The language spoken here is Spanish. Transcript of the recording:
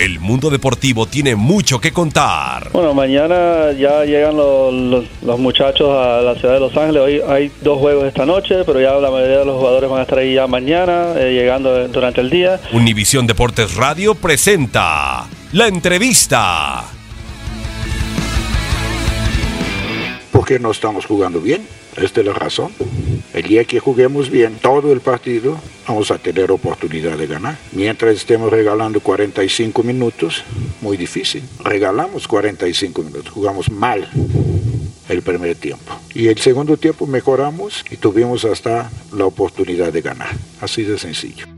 El mundo deportivo tiene mucho que contar. Bueno, mañana ya llegan los, los- los muchachos a la ciudad de Los Ángeles. Hoy hay dos juegos esta noche, pero ya la mayoría de los jugadores van a estar ahí ya mañana, eh, llegando durante el día. Univisión Deportes Radio presenta la entrevista. porque no estamos jugando bien. Esta es la razón. El día que juguemos bien todo el partido, vamos a tener oportunidad de ganar. Mientras estemos regalando 45 minutos, muy difícil. Regalamos 45 minutos, jugamos mal el primer tiempo. Y el segundo tiempo mejoramos y tuvimos hasta la oportunidad de ganar. Así de sencillo.